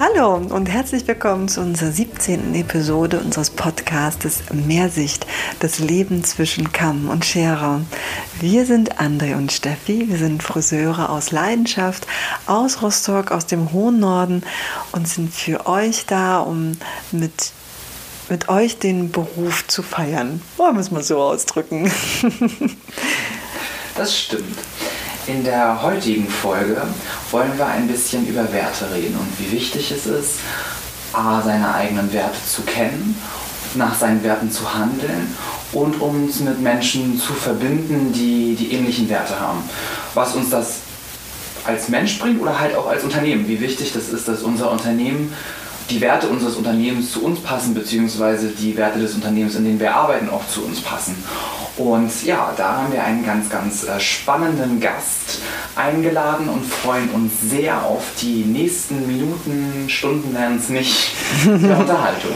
Hallo und herzlich willkommen zu unserer 17. Episode unseres Podcastes Mehrsicht, das Leben zwischen Kamm und Schere. Wir sind André und Steffi, wir sind Friseure aus Leidenschaft, aus Rostock, aus dem hohen Norden und sind für euch da, um mit mit euch den Beruf zu feiern. Wollen wir es mal so ausdrücken. das stimmt. In der heutigen Folge wollen wir ein bisschen über Werte reden und wie wichtig es ist, A, seine eigenen Werte zu kennen, nach seinen Werten zu handeln und uns mit Menschen zu verbinden, die die ähnlichen Werte haben. Was uns das als Mensch bringt oder halt auch als Unternehmen. Wie wichtig das ist, dass unser Unternehmen die Werte unseres Unternehmens zu uns passen, beziehungsweise die Werte des Unternehmens, in denen wir arbeiten, auch zu uns passen. Und ja, da haben wir einen ganz, ganz äh, spannenden Gast eingeladen und freuen uns sehr auf die nächsten Minuten, Stunden werden es nicht, der Unterhaltung.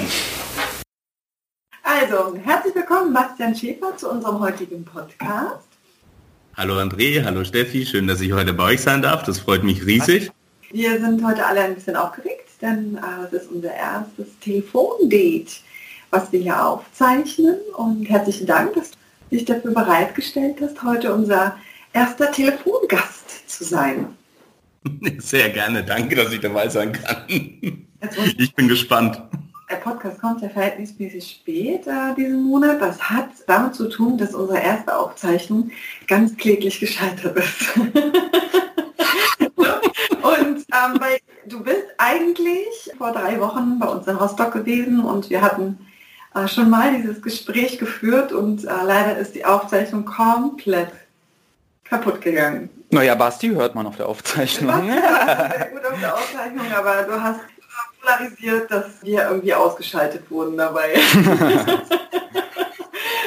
Also, herzlich willkommen, Bastian Schäfer, zu unserem heutigen Podcast. Hallo André, hallo Steffi, schön, dass ich heute bei euch sein darf. Das freut mich riesig. Wir sind heute alle ein bisschen aufgeregt, denn äh, es ist unser erstes Telefondate, was wir hier aufzeichnen. Und herzlichen Dank, dass du dich dafür bereitgestellt hast, heute unser erster Telefongast zu sein. Sehr gerne, danke, dass ich dabei sein kann. Ich bin gespannt. Der Podcast kommt ja verhältnismäßig spät äh, diesen Monat. Das hat damit zu tun, dass unsere erste Aufzeichnung ganz kläglich gescheitert ist. und ähm, weil du bist eigentlich vor drei Wochen bei uns in Rostock gewesen und wir hatten äh, schon mal dieses Gespräch geführt und äh, leider ist die Aufzeichnung komplett kaputt gegangen. Naja, Basti hört man auf der Aufzeichnung. Ja, gut auf der Aufzeichnung, aber du hast polarisiert, dass wir irgendwie ausgeschaltet wurden dabei.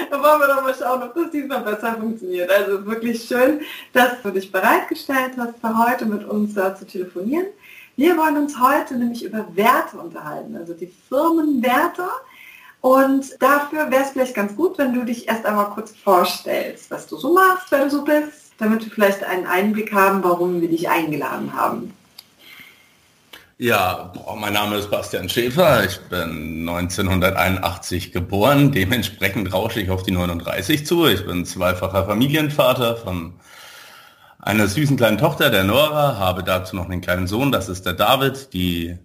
da wollen wir doch mal schauen, ob das diesmal besser funktioniert. Also wirklich schön, dass du dich bereitgestellt hast, für heute mit uns uh, zu telefonieren. Wir wollen uns heute nämlich über Werte unterhalten, also die Firmenwerte. Und dafür wäre es vielleicht ganz gut, wenn du dich erst einmal kurz vorstellst, was du so machst, wer du so bist, damit wir vielleicht einen Einblick haben, warum wir dich eingeladen haben. Ja, mein Name ist Bastian Schäfer. Ich bin 1981 geboren. Dementsprechend rausche ich auf die 39 zu. Ich bin zweifacher Familienvater von einer süßen kleinen Tochter, der Nora, habe dazu noch einen kleinen Sohn, das ist der David. Die,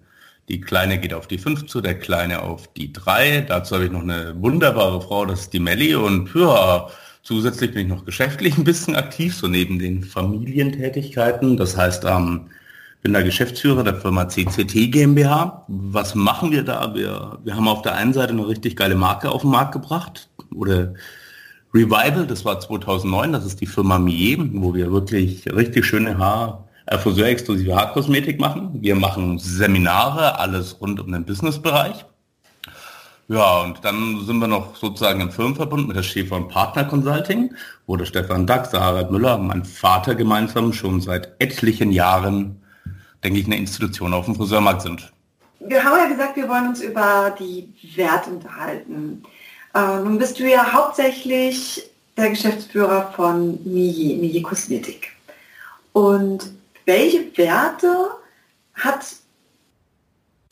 die Kleine geht auf die 5 zu, der Kleine auf die 3. Dazu habe ich noch eine wunderbare Frau, das ist die Melli. Und ja, zusätzlich bin ich noch geschäftlich ein bisschen aktiv, so neben den Familientätigkeiten. Das heißt, ähm, bin der Geschäftsführer der Firma CCT GmbH. Was machen wir da? Wir, wir haben auf der einen Seite eine richtig geile Marke auf den Markt gebracht oder Revival, das war 2009, das ist die Firma Mier, wo wir wirklich richtig schöne Haar, äh, Friseur-exklusive Haarkosmetik machen. Wir machen Seminare, alles rund um den Businessbereich. Ja, und dann sind wir noch sozusagen im Firmenverbund mit der Schäfer und Partner Consulting, wo der Stefan Dax, der Harald Müller, mein Vater gemeinsam schon seit etlichen Jahren, denke ich, eine Institution auf dem Friseurmarkt sind. Wir haben ja gesagt, wir wollen uns über die Werte unterhalten. Äh, nun bist du ja hauptsächlich der Geschäftsführer von Miye, Miye Kosmetik. Und welche Werte hat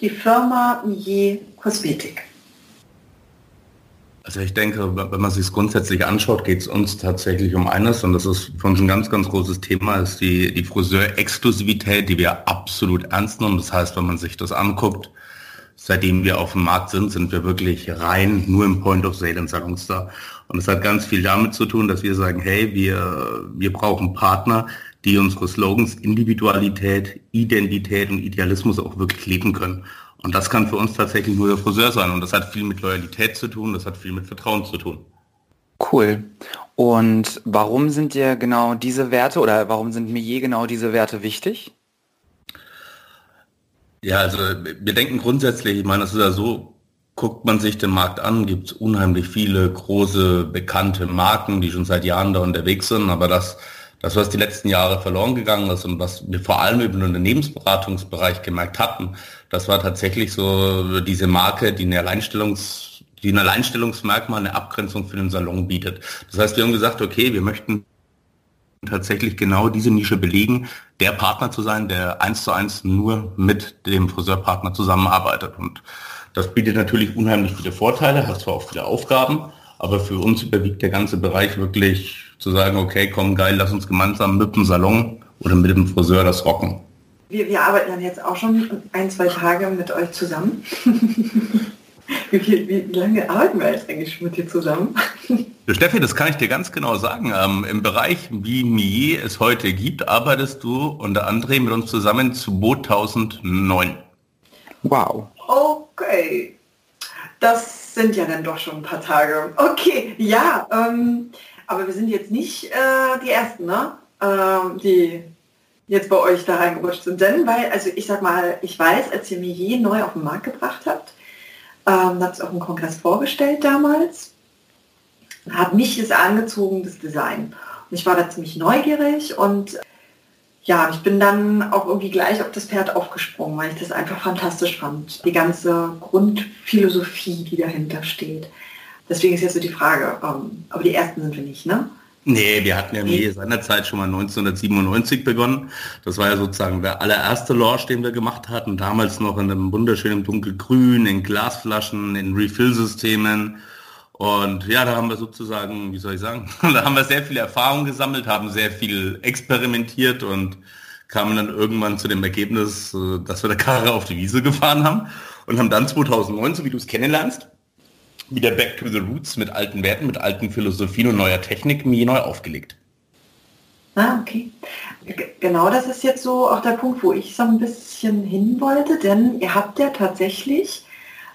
die Firma Miye Kosmetik? Also ich denke, wenn man sich es grundsätzlich anschaut, geht es uns tatsächlich um eines und das ist für uns ein ganz, ganz großes Thema, ist die, die Friseur-Exklusivität, die wir absolut ernst nehmen. Das heißt, wenn man sich das anguckt, seitdem wir auf dem Markt sind, sind wir wirklich rein nur im Point of Sale in Salons da. Und es hat ganz viel damit zu tun, dass wir sagen, hey, wir, wir brauchen Partner, die unsere Slogans Individualität, Identität und Idealismus auch wirklich leben können. Und das kann für uns tatsächlich nur der Friseur sein. Und das hat viel mit Loyalität zu tun, das hat viel mit Vertrauen zu tun. Cool. Und warum sind dir genau diese Werte oder warum sind mir je genau diese Werte wichtig? Ja, also wir denken grundsätzlich, ich meine, es ist ja so, guckt man sich den Markt an, gibt es unheimlich viele große, bekannte Marken, die schon seit Jahren da unterwegs sind, aber das, das, was die letzten Jahre verloren gegangen ist und was wir vor allem über den Unternehmensberatungsbereich gemerkt hatten, das war tatsächlich so diese Marke, die eine Alleinstellungs, die ein Alleinstellungsmerkmal, eine Abgrenzung für den Salon bietet. Das heißt, wir haben gesagt, okay, wir möchten tatsächlich genau diese Nische belegen, der Partner zu sein, der eins zu eins nur mit dem Friseurpartner zusammenarbeitet. Und das bietet natürlich unheimlich viele Vorteile, hat zwar auch viele Aufgaben, aber für uns überwiegt der ganze Bereich wirklich zu sagen, okay, komm geil, lass uns gemeinsam mit dem Salon oder mit dem Friseur das rocken. Wir, wir arbeiten dann jetzt auch schon ein, zwei Tage mit euch zusammen. wie, viel, wie lange arbeiten wir jetzt eigentlich mit dir zusammen? Steffi, das kann ich dir ganz genau sagen. Ähm, Im Bereich, wie Mier es heute gibt, arbeitest du unter André mit uns zusammen zu 2009. Wow. Okay. Das sind ja dann doch schon ein paar Tage. Okay, ja, ähm, aber wir sind jetzt nicht äh, die Ersten, ne? Ähm, die jetzt bei euch da reingerutscht sind. Denn, weil, also ich sag mal, ich weiß, als ihr mir je neu auf den Markt gebracht habt, ähm, habt es auch im Kongress vorgestellt damals, hat mich es angezogen, das Design. Und ich war da ziemlich neugierig und ja, ich bin dann auch irgendwie gleich auf das Pferd aufgesprungen, weil ich das einfach fantastisch fand. Die ganze Grundphilosophie, die dahinter steht. Deswegen ist jetzt so die Frage, ähm, aber die ersten sind wir nicht, ne? Nee, wir hatten ja nee. seinerzeit schon mal 1997 begonnen. Das war ja sozusagen der allererste Launch, den wir gemacht hatten. Damals noch in einem wunderschönen dunkelgrün, in Glasflaschen, in Refill-Systemen. Und ja, da haben wir sozusagen, wie soll ich sagen, da haben wir sehr viel Erfahrung gesammelt, haben sehr viel experimentiert und kamen dann irgendwann zu dem Ergebnis, äh, dass wir der Karre auf die Wiese gefahren haben und haben dann 2009, so wie du es kennenlernst, wieder back to the roots mit alten Werten, mit alten Philosophien und neuer Technik mir neu aufgelegt. Ah, okay. Genau das ist jetzt so auch der Punkt, wo ich so ein bisschen hin wollte, denn ihr habt ja tatsächlich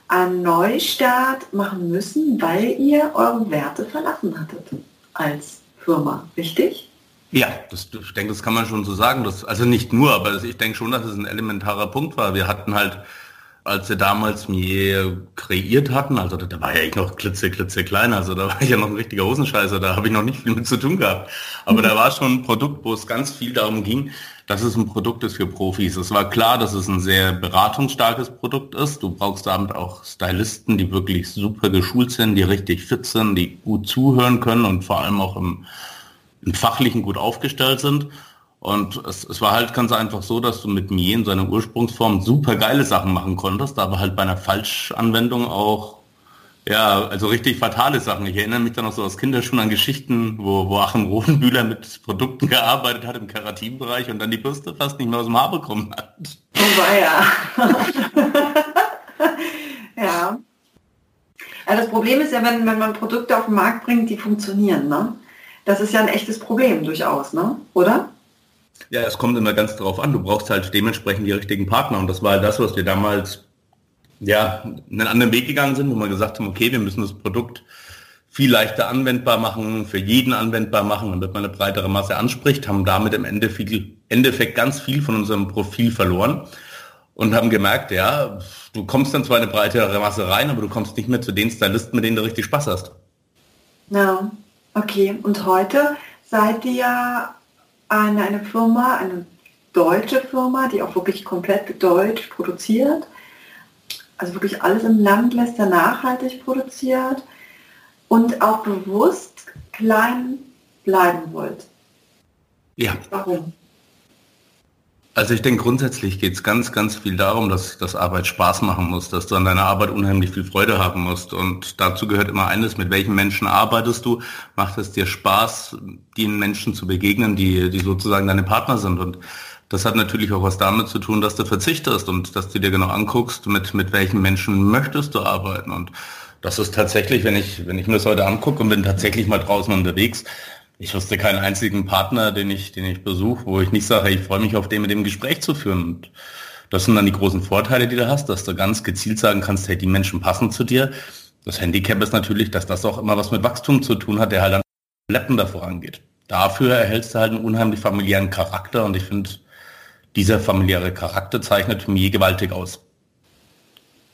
einen Neustart machen müssen, weil ihr eure Werte verlassen hattet als Firma, richtig? Ja, das, ich denke, das kann man schon so sagen. Das, also nicht nur, aber ich denke schon, dass es ein elementarer Punkt war. Wir hatten halt als wir damals mir kreiert hatten, also da war ja ich noch klitze, klitze klein, also da war ich ja noch ein richtiger Hosenscheißer, da habe ich noch nicht viel mit zu tun gehabt. Aber mhm. da war schon ein Produkt, wo es ganz viel darum ging, dass es ein Produkt ist für Profis. Es war klar, dass es ein sehr beratungsstarkes Produkt ist. Du brauchst damit auch Stylisten, die wirklich super geschult sind, die richtig fit sind, die gut zuhören können und vor allem auch im, im Fachlichen gut aufgestellt sind. Und es, es war halt ganz einfach so, dass du mit mir in seiner Ursprungsform super geile Sachen machen konntest, aber halt bei einer Falschanwendung auch, ja, also richtig fatale Sachen. Ich erinnere mich dann noch so aus Kinderschuhen an Geschichten, wo, wo Achim Rodenbühler mit Produkten gearbeitet hat im Keratinbereich und dann die Bürste fast nicht mehr aus dem Haar bekommen hat. Oh war ja. ja. ja. Das Problem ist ja, wenn, wenn man Produkte auf den Markt bringt, die funktionieren, ne? Das ist ja ein echtes Problem durchaus, ne? Oder? Ja, es kommt immer ganz drauf an. Du brauchst halt dementsprechend die richtigen Partner. Und das war das, was wir damals ja, einen anderen Weg gegangen sind, wo wir gesagt haben, okay, wir müssen das Produkt viel leichter anwendbar machen, für jeden anwendbar machen, damit man eine breitere Masse anspricht, haben damit im Endeffekt ganz viel von unserem Profil verloren und haben gemerkt, ja, du kommst dann zwar in eine breitere Masse rein, aber du kommst nicht mehr zu den Stylisten, mit denen du richtig Spaß hast. Ja, okay. Und heute seid ihr eine, eine Firma, eine deutsche Firma, die auch wirklich komplett deutsch produziert. Also wirklich alles im Land lässt er nachhaltig produziert und auch bewusst klein bleiben wollt. Ja. Warum? Also ich denke, grundsätzlich geht es ganz, ganz viel darum, dass, dass Arbeit Spaß machen muss, dass du an deiner Arbeit unheimlich viel Freude haben musst. Und dazu gehört immer eines, mit welchen Menschen arbeitest du? Macht es dir Spaß, den Menschen zu begegnen, die, die sozusagen deine Partner sind? Und das hat natürlich auch was damit zu tun, dass du verzichtest und dass du dir genau anguckst, mit, mit welchen Menschen möchtest du arbeiten. Und das ist tatsächlich, wenn ich, wenn ich mir das heute angucke und bin tatsächlich mal draußen unterwegs, ich wusste keinen einzigen Partner, den ich, den ich besuche, wo ich nicht sage, ich freue mich auf den mit dem Gespräch zu führen. Und das sind dann die großen Vorteile, die du hast, dass du ganz gezielt sagen kannst, hey, die Menschen passen zu dir. Das Handicap ist natürlich, dass das auch immer was mit Wachstum zu tun hat, der halt dann schleppender vorangeht. Dafür erhältst du halt einen unheimlich familiären Charakter und ich finde, dieser familiäre Charakter zeichnet mir gewaltig aus.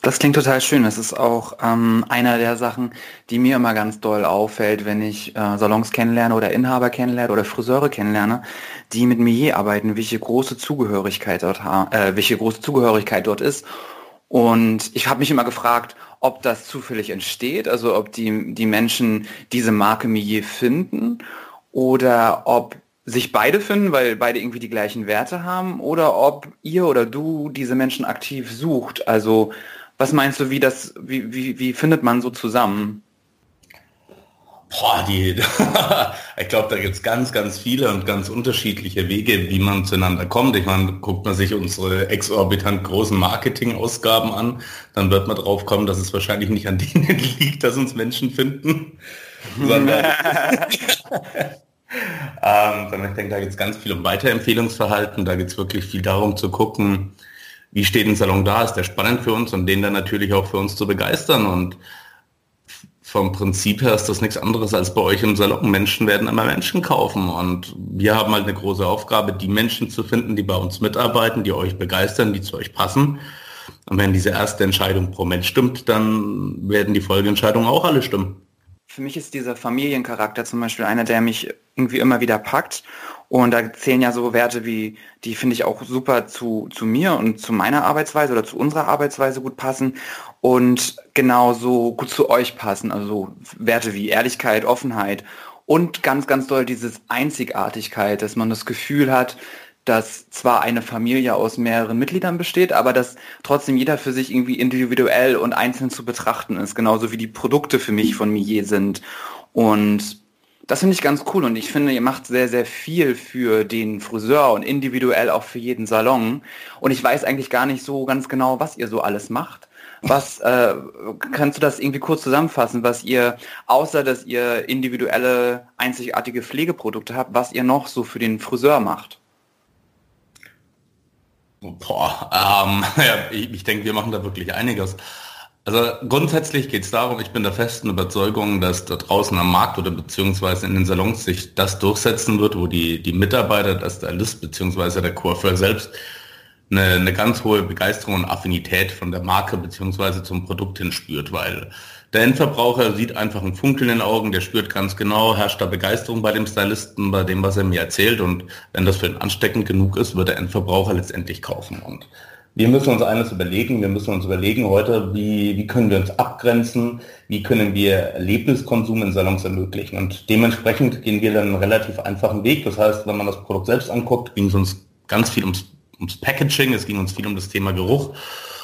Das klingt total schön. Das ist auch ähm, einer der Sachen, die mir immer ganz doll auffällt, wenn ich äh, Salons kennenlerne oder Inhaber kennenlerne oder Friseure kennenlerne, die mit mir arbeiten, welche große Zugehörigkeit dort äh, welche große Zugehörigkeit dort ist. Und ich habe mich immer gefragt, ob das zufällig entsteht, also ob die, die Menschen diese Marke Millet finden oder ob sich beide finden, weil beide irgendwie die gleichen Werte haben, oder ob ihr oder du diese Menschen aktiv sucht. Also was meinst du, wie das, wie, wie, wie findet man so zusammen? Boah, die, ich glaube, da gibt es ganz, ganz viele und ganz unterschiedliche Wege, wie man zueinander kommt. Ich meine, guckt man sich unsere exorbitant großen Marketingausgaben an, dann wird man drauf kommen, dass es wahrscheinlich nicht an denen liegt, dass uns Menschen finden, sondern, ähm, sondern ich denke, da geht es ganz viel um Weiterempfehlungsverhalten, da geht es wirklich viel darum zu gucken, wie steht ein Salon da, ist der spannend für uns und den dann natürlich auch für uns zu begeistern und vom Prinzip her ist das nichts anderes als bei euch im Salon. Menschen werden immer Menschen kaufen und wir haben halt eine große Aufgabe, die Menschen zu finden, die bei uns mitarbeiten, die euch begeistern, die zu euch passen. Und wenn diese erste Entscheidung pro Mensch stimmt, dann werden die Folgeentscheidungen auch alle stimmen. Für mich ist dieser Familiencharakter zum Beispiel einer, der mich irgendwie immer wieder packt. Und da zählen ja so Werte wie, die finde ich auch super zu, zu mir und zu meiner Arbeitsweise oder zu unserer Arbeitsweise gut passen und genauso gut zu euch passen. Also Werte wie Ehrlichkeit, Offenheit und ganz, ganz doll dieses Einzigartigkeit, dass man das Gefühl hat, dass zwar eine Familie aus mehreren Mitgliedern besteht, aber dass trotzdem jeder für sich irgendwie individuell und einzeln zu betrachten ist, genauso wie die Produkte für mich von Millet sind. Und das finde ich ganz cool und ich finde, ihr macht sehr, sehr viel für den Friseur und individuell auch für jeden Salon. Und ich weiß eigentlich gar nicht so ganz genau, was ihr so alles macht. Was äh, kannst du das irgendwie kurz zusammenfassen, was ihr, außer dass ihr individuelle, einzigartige Pflegeprodukte habt, was ihr noch so für den Friseur macht? Boah, ähm, ja, ich, ich denke, wir machen da wirklich einiges. Also grundsätzlich geht es darum, ich bin der festen Überzeugung, dass da draußen am Markt oder beziehungsweise in den Salons sich das durchsetzen wird, wo die, die Mitarbeiter, das Stylist beziehungsweise der Coiffeur selbst eine, eine ganz hohe Begeisterung und Affinität von der Marke beziehungsweise zum Produkt hin spürt, weil der Endverbraucher sieht einfach einen Funkeln in den Augen, der spürt ganz genau, herrscht da Begeisterung bei dem Stylisten, bei dem, was er mir erzählt und wenn das für ihn ansteckend genug ist, wird der Endverbraucher letztendlich kaufen und wir müssen uns eines überlegen. Wir müssen uns überlegen heute, wie, wie können wir uns abgrenzen, wie können wir Erlebniskonsum in Salons ermöglichen. Und dementsprechend gehen wir dann einen relativ einfachen Weg. Das heißt, wenn man das Produkt selbst anguckt, ging es uns ganz viel ums ums Packaging, es ging uns viel um das Thema Geruch.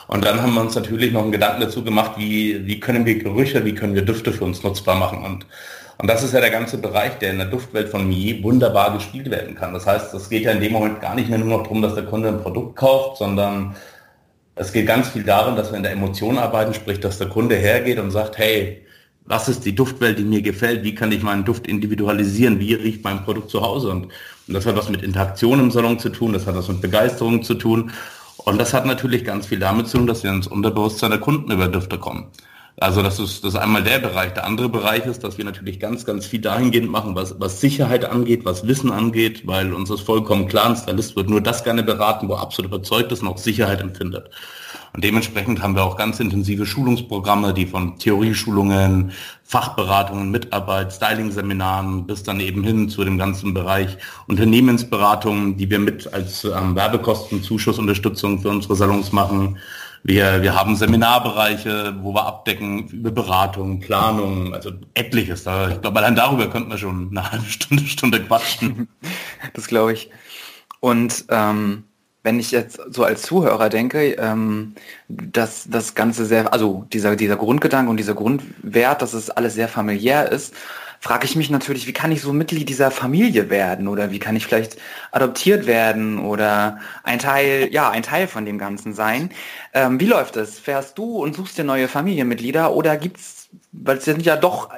Und dann haben wir uns natürlich noch einen Gedanken dazu gemacht, wie, wie können wir Gerüche, wie können wir Düfte für uns nutzbar machen. Und, und das ist ja der ganze Bereich, der in der Duftwelt von Millet wunderbar gespielt werden kann. Das heißt, es geht ja in dem Moment gar nicht mehr nur noch darum, dass der Kunde ein Produkt kauft, sondern es geht ganz viel darum, dass wir in der Emotion arbeiten, sprich, dass der Kunde hergeht und sagt, hey, was ist die Duftwelt, die mir gefällt, wie kann ich meinen Duft individualisieren, wie riecht mein Produkt zu Hause und, und das hat was mit Interaktion im Salon zu tun, das hat was mit Begeisterung zu tun und das hat natürlich ganz viel damit zu tun, dass wir ins Unterbewusstsein der Kunden über Düfte kommen. Also das ist, das ist einmal der Bereich. Der andere Bereich ist, dass wir natürlich ganz, ganz viel dahingehend machen, was, was Sicherheit angeht, was Wissen angeht, weil uns ist vollkommen klar, ein Stylist wird nur das gerne beraten, wo er absolut überzeugt ist und auch Sicherheit empfindet. Und dementsprechend haben wir auch ganz intensive Schulungsprogramme, die von Theorieschulungen, Fachberatungen, Mitarbeit, Styling-Seminaren bis dann eben hin zu dem ganzen Bereich Unternehmensberatungen, die wir mit als ähm, Werbekostenzuschuss-Unterstützung für unsere Salons machen wir, wir haben Seminarbereiche, wo wir abdecken über Beratung, Planung, also etliches. Da, ich glaube, allein darüber könnten wir schon eine halbe Stunde, Stunde quatschen. Das glaube ich. Und ähm, wenn ich jetzt so als Zuhörer denke, ähm, dass das Ganze sehr, also dieser, dieser Grundgedanke und dieser Grundwert, dass es alles sehr familiär ist, frage ich mich natürlich, wie kann ich so Mitglied dieser Familie werden oder wie kann ich vielleicht adoptiert werden oder ein Teil, ja, ein Teil von dem Ganzen sein. Ähm, wie läuft es? Fährst du und suchst dir neue Familienmitglieder oder gibt's, weil es sind ja doch,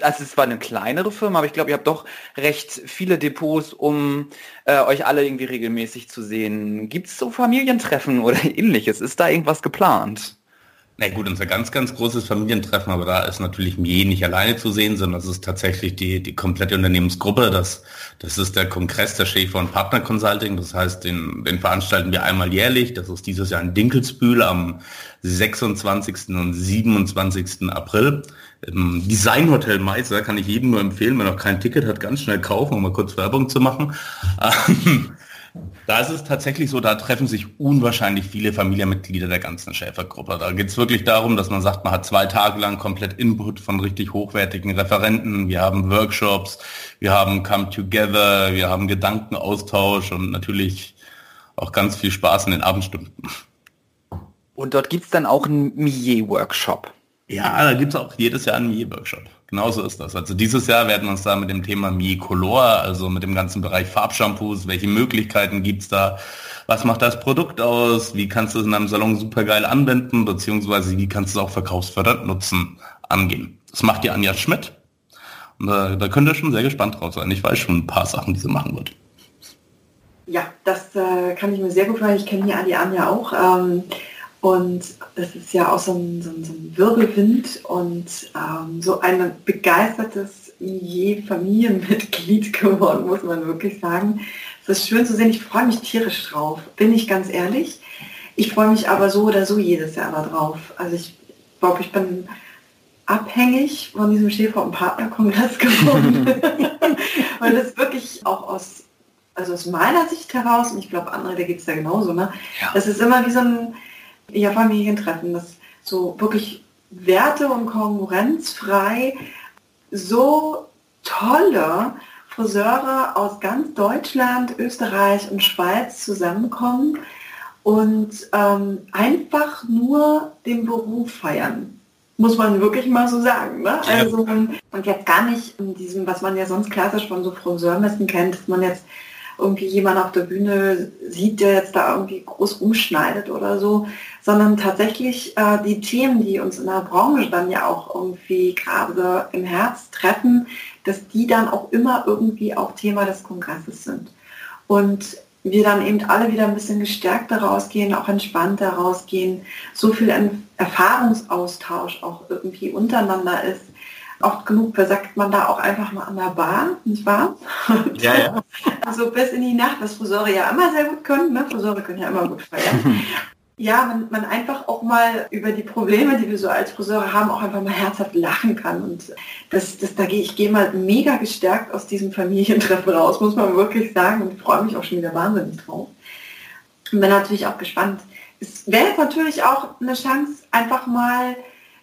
also es war eine kleinere Firma, aber ich glaube, ihr habt doch recht viele Depots, um äh, euch alle irgendwie regelmäßig zu sehen. Gibt es so Familientreffen oder ähnliches? Ist da irgendwas geplant? Na gut, unser ganz, ganz großes Familientreffen, aber da ist natürlich je nicht alleine zu sehen, sondern das ist tatsächlich die, die komplette Unternehmensgruppe. Das, das ist der Kongress der Schäfer und Partner Consulting. Das heißt, den, den veranstalten wir einmal jährlich. Das ist dieses Jahr in Dinkelsbühl am 26. und 27. April. Im Designhotel Meister kann ich jedem nur empfehlen, wenn er noch kein Ticket hat, ganz schnell kaufen, um mal kurz Werbung zu machen. Da ist es tatsächlich so, da treffen sich unwahrscheinlich viele Familienmitglieder der ganzen Schäfergruppe. Da geht es wirklich darum, dass man sagt, man hat zwei Tage lang komplett Input von richtig hochwertigen Referenten. Wir haben Workshops, wir haben Come Together, wir haben Gedankenaustausch und natürlich auch ganz viel Spaß in den Abendstunden. Und dort gibt es dann auch einen Millet-Workshop. Ja, da gibt es auch jedes Jahr einen Millet-Workshop. Genauso ist das. Also dieses Jahr werden wir uns da mit dem Thema Millet Color, also mit dem ganzen Bereich Farbshampoos, welche Möglichkeiten gibt es da, was macht das Produkt aus, wie kannst du es in einem Salon super geil anwenden, beziehungsweise wie kannst du es auch verkaufsfördernd nutzen, angehen. Das macht die Anja Schmidt. Und da, da könnt ihr schon sehr gespannt drauf sein. Ich weiß schon ein paar Sachen, die sie machen wird. Ja, das äh, kann ich mir sehr gut vorstellen. Ich kenne die Anja auch. Ähm, und das ist ja auch so ein, so ein, so ein Wirbelwind und ähm, so ein begeistertes Je-Familienmitglied geworden, muss man wirklich sagen. Es ist schön zu sehen. Ich freue mich tierisch drauf, bin ich ganz ehrlich. Ich freue mich aber so oder so jedes Jahr drauf. Also ich glaube, ich bin abhängig von diesem Schäfer- und Partnerkongress geworden. Weil das wirklich auch aus, also aus meiner Sicht heraus, und ich glaube andere, da geht es ja genauso, ne? Ja. Das ist immer wie so ein ja, Familientreffen, das so wirklich werte- und konkurrenzfrei so tolle Friseure aus ganz Deutschland, Österreich und Schweiz zusammenkommen und ähm, einfach nur den Beruf feiern. Muss man wirklich mal so sagen. Ne? Also, und jetzt gar nicht in diesem, was man ja sonst klassisch von so Friseurmessen kennt, dass man jetzt irgendwie jemand auf der Bühne sieht, der jetzt da irgendwie groß umschneidet oder so, sondern tatsächlich äh, die Themen, die uns in der Branche dann ja auch irgendwie gerade im Herz treffen, dass die dann auch immer irgendwie auch Thema des Kongresses sind. Und wir dann eben alle wieder ein bisschen gestärkter rausgehen, auch entspannter rausgehen, so viel Erfahrungsaustausch auch irgendwie untereinander ist, oft genug versackt man da auch einfach mal an der Bahn, nicht wahr? Ja, ja. Also bis in die Nacht, was Friseure ja immer sehr gut können, ne? Friseure können ja immer gut feiern. ja, man, man einfach auch mal über die Probleme, die wir so als Friseure haben, auch einfach mal herzhaft lachen kann. Und das, das da gehe ich gehe mal mega gestärkt aus diesem Familientreffen raus, muss man wirklich sagen. Und freue mich auch schon wieder wahnsinnig drauf. Und bin natürlich auch gespannt. Es wäre jetzt natürlich auch eine Chance, einfach mal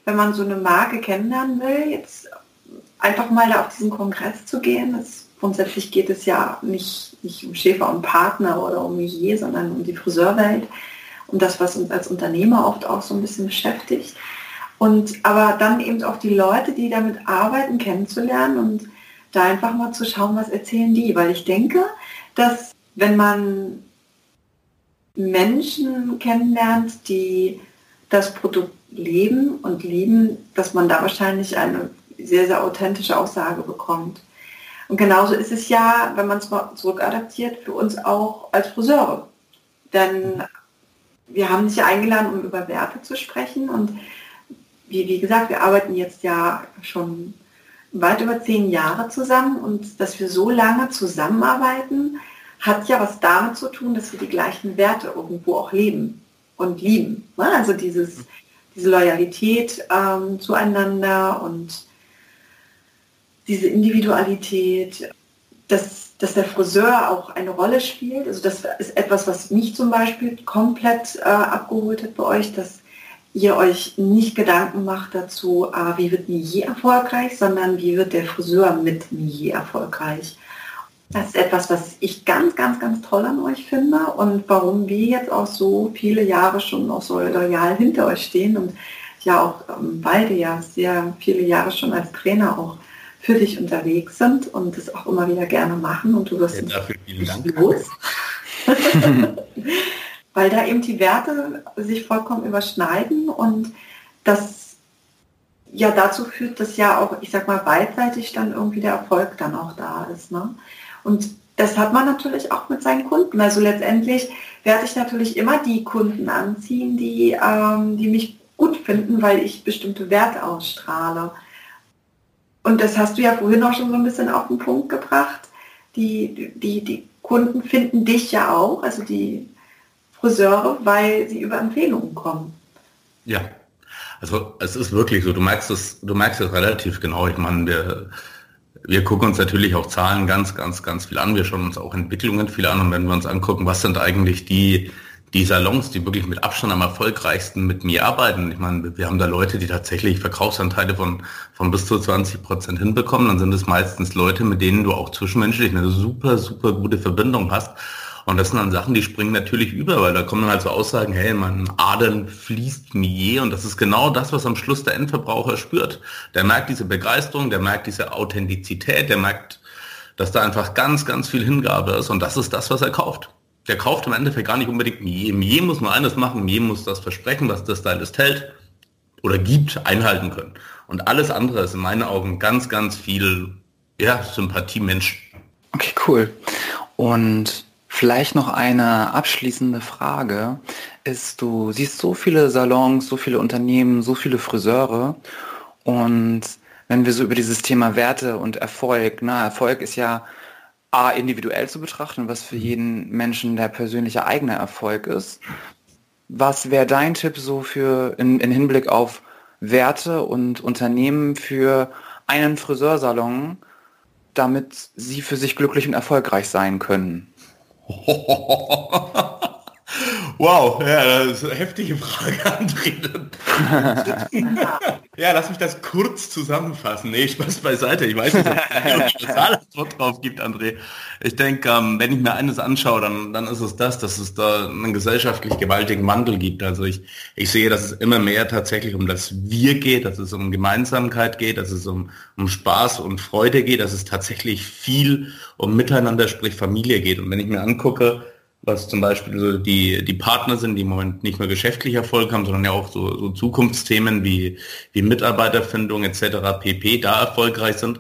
wenn man so eine Marke kennenlernen will, jetzt einfach mal da auf diesen Kongress zu gehen. Das, grundsätzlich geht es ja nicht, nicht um Schäfer und Partner oder um Millet, sondern um die Friseurwelt, um das, was uns als Unternehmer oft auch so ein bisschen beschäftigt. Und aber dann eben auch die Leute, die damit arbeiten, kennenzulernen und da einfach mal zu schauen, was erzählen die. Weil ich denke, dass wenn man Menschen kennenlernt, die das Produkt leben und lieben, dass man da wahrscheinlich eine sehr, sehr authentische Aussage bekommt. Und genauso ist es ja, wenn man es zurückadaptiert, für uns auch als Friseure. Denn wir haben dich ja eingeladen, um über Werte zu sprechen. Und wie, wie gesagt, wir arbeiten jetzt ja schon weit über zehn Jahre zusammen. Und dass wir so lange zusammenarbeiten, hat ja was damit zu tun, dass wir die gleichen Werte irgendwo auch leben und lieben. Ne? Also dieses, diese Loyalität ähm, zueinander und diese Individualität, dass, dass der Friseur auch eine Rolle spielt. Also das ist etwas, was mich zum Beispiel komplett äh, abgeholt hat bei euch, dass ihr euch nicht Gedanken macht dazu, ah, wie wird Millet erfolgreich, sondern wie wird der Friseur mit Millet erfolgreich. Das ist etwas, was ich ganz, ganz, ganz toll an euch finde und warum wir jetzt auch so viele Jahre schon noch so loyal hinter euch stehen und ja auch ähm, beide ja sehr viele Jahre schon als Trainer auch für dich unterwegs sind und das auch immer wieder gerne machen und du wirst ja, dafür vielen Dank. los. Weil da eben die Werte sich vollkommen überschneiden und das ja dazu führt, dass ja auch, ich sag mal, beidseitig dann irgendwie der Erfolg dann auch da ist. Ne? Und das hat man natürlich auch mit seinen Kunden. Also letztendlich werde ich natürlich immer die Kunden anziehen, die, ähm, die mich gut finden, weil ich bestimmte Werte ausstrahle. Und das hast du ja vorhin auch schon so ein bisschen auf den Punkt gebracht. Die, die, die Kunden finden dich ja auch, also die Friseure, weil sie über Empfehlungen kommen. Ja, also es ist wirklich so, du merkst es, du merkst es relativ genau. Ich meine, wir, wir gucken uns natürlich auch Zahlen ganz, ganz, ganz viel an. Wir schauen uns auch Entwicklungen viel an und wenn wir uns angucken, was sind eigentlich die, die Salons, die wirklich mit Abstand am erfolgreichsten mit mir arbeiten. Ich meine, wir haben da Leute, die tatsächlich Verkaufsanteile von, von bis zu 20 Prozent hinbekommen. Dann sind es meistens Leute, mit denen du auch zwischenmenschlich eine super, super gute Verbindung hast. Und das sind dann Sachen, die springen natürlich über, weil da kommen dann halt so Aussagen, hey, mein Adern fließt mir je. Und das ist genau das, was am Schluss der Endverbraucher spürt. Der merkt diese Begeisterung, der merkt diese Authentizität, der merkt, dass da einfach ganz, ganz viel Hingabe ist. Und das ist das, was er kauft. Der kauft im Endeffekt gar nicht unbedingt Mier. Mier muss nur eines machen, Mier muss das Versprechen, was der Stylist hält oder gibt, einhalten können. Und alles andere ist in meinen Augen ganz, ganz viel ja, Sympathie Mensch. Okay, cool. Und Vielleicht noch eine abschließende Frage ist, du siehst so viele Salons, so viele Unternehmen, so viele Friseure und wenn wir so über dieses Thema Werte und Erfolg, na, Erfolg ist ja A, individuell zu betrachten, was für jeden Menschen der persönliche eigene Erfolg ist. Was wäre dein Tipp so für in, in Hinblick auf Werte und Unternehmen für einen Friseursalon, damit sie für sich glücklich und erfolgreich sein können? Wow, ja, das ist eine heftige Frage, André. ja, lass mich das kurz zusammenfassen. Nee, Spaß beiseite. Ich weiß nicht, ob es eine Antwort drauf gibt, André. Ich denke, ähm, wenn ich mir eines anschaue, dann, dann ist es das, dass es da einen gesellschaftlich gewaltigen Wandel gibt. Also ich, ich sehe, dass es immer mehr tatsächlich um das Wir geht, dass es um Gemeinsamkeit geht, dass es um, um Spaß und Freude geht, dass es tatsächlich viel um Miteinander, sprich Familie geht. Und wenn ich mir angucke, was zum Beispiel so die, die Partner sind, die im Moment nicht nur geschäftlich Erfolg haben, sondern ja auch so, so Zukunftsthemen wie, wie Mitarbeiterfindung etc. pp. da erfolgreich sind,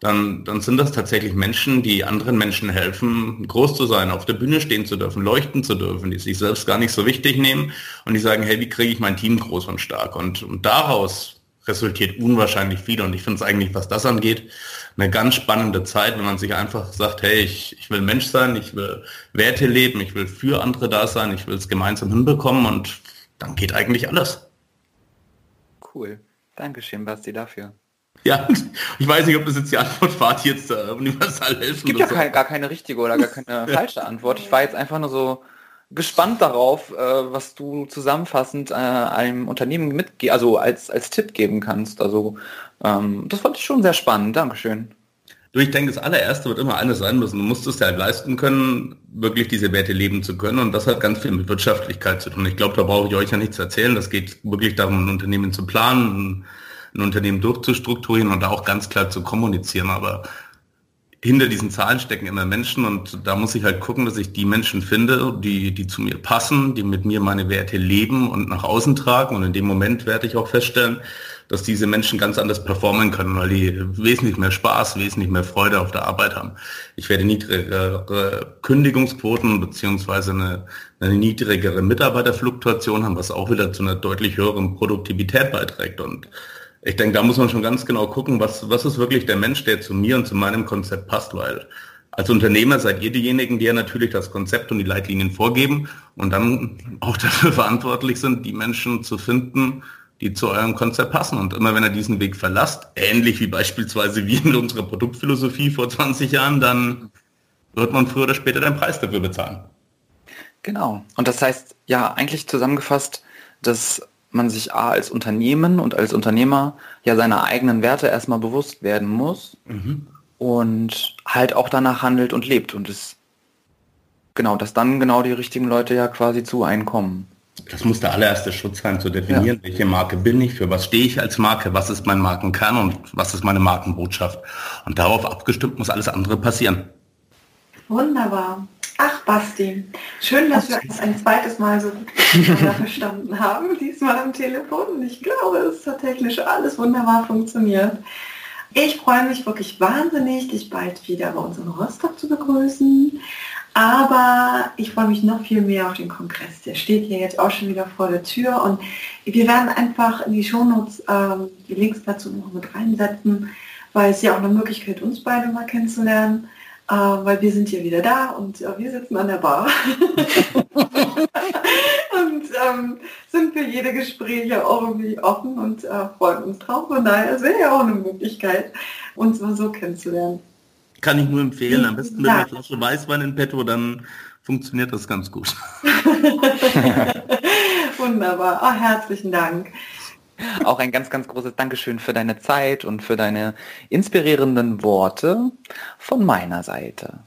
dann, dann sind das tatsächlich Menschen, die anderen Menschen helfen, groß zu sein, auf der Bühne stehen zu dürfen, leuchten zu dürfen, die sich selbst gar nicht so wichtig nehmen und die sagen, hey, wie kriege ich mein Team groß und stark? Und, und daraus resultiert unwahrscheinlich viel. Und ich finde es eigentlich, was das angeht, eine ganz spannende Zeit, wenn man sich einfach sagt, hey, ich, ich will Mensch sein, ich will Werte leben, ich will für andere da sein, ich will es gemeinsam hinbekommen und dann geht eigentlich alles. Cool. Dankeschön, Basti, dafür. Ja, ich weiß nicht, ob das jetzt die Antwort war, die jetzt äh, universal helfen. Es gibt ja so. keine, gar keine richtige oder gar keine falsche Antwort. Ich war jetzt einfach nur so gespannt darauf, äh, was du zusammenfassend äh, einem Unternehmen mitge also als, als Tipp geben kannst. Also ähm, das fand ich schon sehr spannend. Dankeschön. Du, ich denke, das allererste wird immer eines sein müssen. Du musst es ja leisten können, wirklich diese Werte leben zu können. Und das hat ganz viel mit Wirtschaftlichkeit zu tun. Ich glaube, da brauche ich euch ja nichts erzählen. Das geht wirklich darum, ein Unternehmen zu planen, ein Unternehmen durchzustrukturieren und da auch ganz klar zu kommunizieren. Aber hinter diesen Zahlen stecken immer Menschen und da muss ich halt gucken, dass ich die Menschen finde, die, die zu mir passen, die mit mir meine Werte leben und nach außen tragen. Und in dem Moment werde ich auch feststellen, dass diese Menschen ganz anders performen können, weil die wesentlich mehr Spaß, wesentlich mehr Freude auf der Arbeit haben. Ich werde niedrigere Kündigungsquoten beziehungsweise eine, eine niedrigere Mitarbeiterfluktuation haben, was auch wieder zu einer deutlich höheren Produktivität beiträgt. Und ich denke, da muss man schon ganz genau gucken, was, was ist wirklich der Mensch, der zu mir und zu meinem Konzept passt, weil als Unternehmer seid ihr diejenigen, die ja natürlich das Konzept und die Leitlinien vorgeben und dann auch dafür verantwortlich sind, die Menschen zu finden, die zu eurem Konzept passen. Und immer wenn ihr diesen Weg verlasst, ähnlich wie beispielsweise wie in unserer Produktphilosophie vor 20 Jahren, dann wird man früher oder später den Preis dafür bezahlen. Genau. Und das heißt, ja, eigentlich zusammengefasst, dass man sich A als Unternehmen und als Unternehmer ja seiner eigenen Werte erstmal bewusst werden muss mhm. und halt auch danach handelt und lebt und es genau, dass dann genau die richtigen Leute ja quasi zu einkommen. Das muss der allererste Schutz sein, zu definieren, ja. welche Marke bin ich, für was stehe ich als Marke, was ist mein Markenkern und was ist meine Markenbotschaft. Und darauf abgestimmt muss alles andere passieren. Wunderbar. Ach, Basti, schön, dass wir uns ein zweites Mal so verstanden haben, diesmal am Telefon. Ich glaube, es hat technisch alles wunderbar funktioniert. Ich freue mich wirklich wahnsinnig, dich bald wieder bei uns in Rostock zu begrüßen. Aber ich freue mich noch viel mehr auf den Kongress. Der steht hier jetzt auch schon wieder vor der Tür. Und wir werden einfach in die Shownotes ähm, die Links dazu noch mit reinsetzen, weil es ja auch eine Möglichkeit, uns beide mal kennenzulernen äh, weil wir sind hier wieder da und äh, wir sitzen an der Bar. und ähm, sind für jede Gespräche auch irgendwie offen und äh, freuen uns drauf. Von daher wäre ja auch eine Möglichkeit, uns mal so kennenzulernen. Kann ich nur empfehlen. Am besten mit einer Flasche Weißwein in petto, dann funktioniert das ganz gut. Wunderbar. Oh, herzlichen Dank. Auch ein ganz, ganz großes Dankeschön für deine Zeit und für deine inspirierenden Worte von meiner Seite.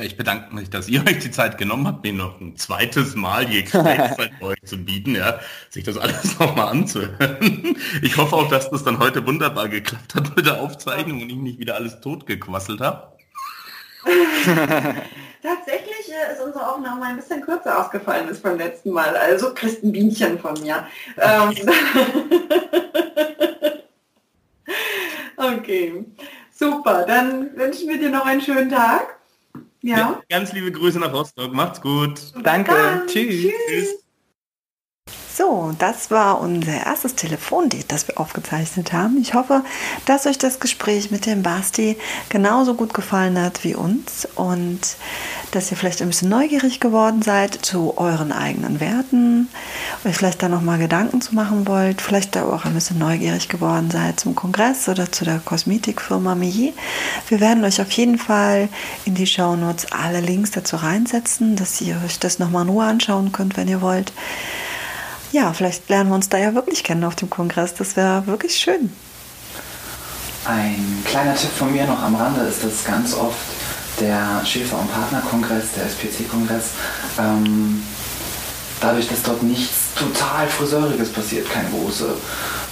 Ich bedanke mich, dass ihr euch die Zeit genommen habt, mir noch ein zweites Mal die Gesprächszeit euch zu bieten, ja, sich das alles nochmal anzuhören. Ich hoffe auch, dass das dann heute wunderbar geklappt hat mit der Aufzeichnung und ich nicht wieder alles totgequasselt habe. Tatsächlich äh, ist unsere Aufnahme ein bisschen kürzer ausgefallen als beim letzten Mal. Also kriegst ein Bienchen von mir. Ähm, okay, super. Dann wünschen wir dir noch einen schönen Tag. Ja. ja ganz liebe Grüße nach Rostock. Macht's gut. Danke. Tschüss. Tschüss. So, das war unser erstes Telefondate, das wir aufgezeichnet haben. Ich hoffe, dass euch das Gespräch mit dem Basti genauso gut gefallen hat wie uns und dass ihr vielleicht ein bisschen neugierig geworden seid zu euren eigenen Werten, euch vielleicht da nochmal Gedanken zu machen wollt, vielleicht da auch ein bisschen neugierig geworden seid zum Kongress oder zu der Kosmetikfirma Millet. Wir werden euch auf jeden Fall in die Shownotes alle Links dazu reinsetzen, dass ihr euch das nochmal in Ruhe anschauen könnt, wenn ihr wollt ja, vielleicht lernen wir uns da ja wirklich kennen auf dem Kongress. Das wäre wirklich schön. Ein kleiner Tipp von mir noch am Rande ist, dass ganz oft der Schäfer- und Partnerkongress, der SPC-Kongress, ähm, dadurch, dass dort nichts total Friseuriges passiert, keine große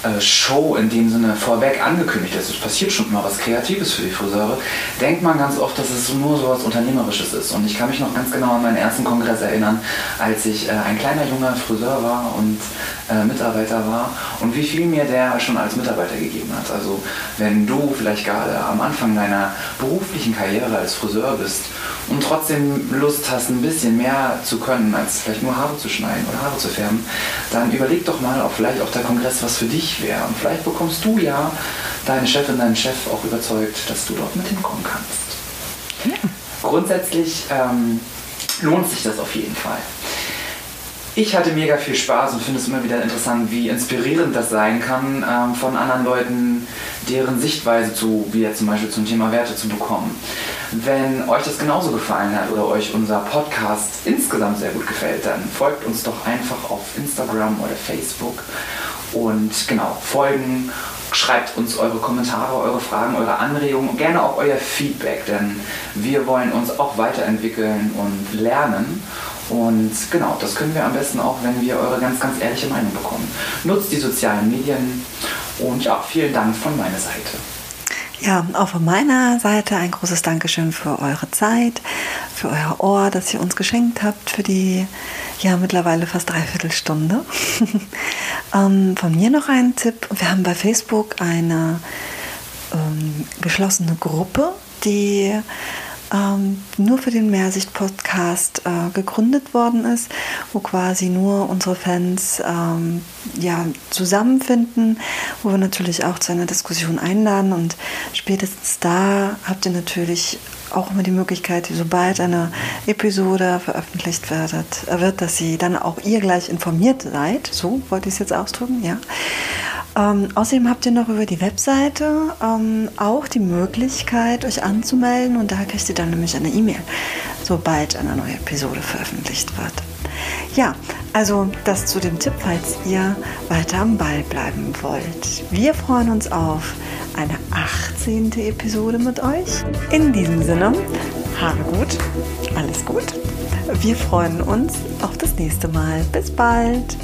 äh, Show in dem Sinne vorweg angekündigt ist. Es passiert schon mal was Kreatives für die Friseure. Denkt man ganz oft, dass es nur so was Unternehmerisches ist. Und ich kann mich noch ganz genau an meinen ersten Kongress erinnern, als ich äh, ein kleiner junger Friseur war und äh, Mitarbeiter war und wie viel mir der schon als Mitarbeiter gegeben hat. Also wenn du vielleicht gerade am Anfang deiner beruflichen Karriere als Friseur bist und trotzdem Lust hast, ein bisschen mehr zu können, als vielleicht nur Haare zu schneiden oder Haare zu färben, dann überleg doch mal, ob vielleicht auch der Kongress was für dich wichtig wäre. Und vielleicht bekommst du ja deine Chefin, deinen Chef auch überzeugt, dass du dort mit hinkommen kannst. Ja. Grundsätzlich ähm, lohnt sich das auf jeden Fall. Ich hatte mega viel Spaß und finde es immer wieder interessant, wie inspirierend das sein kann, ähm, von anderen Leuten deren Sichtweise zu, wie jetzt zum Beispiel zum Thema Werte zu bekommen. Wenn euch das genauso gefallen hat oder euch unser Podcast insgesamt sehr gut gefällt, dann folgt uns doch einfach auf Instagram oder Facebook und genau, folgen, schreibt uns eure Kommentare, eure Fragen, eure Anregungen und gerne auch euer Feedback, denn wir wollen uns auch weiterentwickeln und lernen. Und genau, das können wir am besten auch, wenn wir eure ganz, ganz ehrliche Meinung bekommen. Nutzt die sozialen Medien und ja, vielen Dank von meiner Seite. Ja, auch von meiner Seite ein großes Dankeschön für eure Zeit, für euer Ohr, das ihr uns geschenkt habt, für die ja mittlerweile fast dreiviertel Stunde. ähm, von mir noch ein Tipp. Wir haben bei Facebook eine ähm, geschlossene Gruppe, die ähm, nur für den Mehrsicht-Podcast äh, gegründet worden ist, wo quasi nur unsere Fans ähm, ja, zusammenfinden, wo wir natürlich auch zu einer Diskussion einladen und spätestens da habt ihr natürlich auch immer die Möglichkeit, sobald eine Episode veröffentlicht wird, wird, dass sie dann auch ihr gleich informiert seid. So wollte ich es jetzt ausdrücken, ja. Ähm, außerdem habt ihr noch über die Webseite ähm, auch die Möglichkeit, euch anzumelden und da kriegt ihr dann nämlich eine E-Mail, sobald eine neue Episode veröffentlicht wird. Ja, also das zu dem Tipp, falls ihr weiter am Ball bleiben wollt. Wir freuen uns auf eine 18. Episode mit euch. In diesem Sinne, habe gut, alles gut. Wir freuen uns auf das nächste Mal. Bis bald.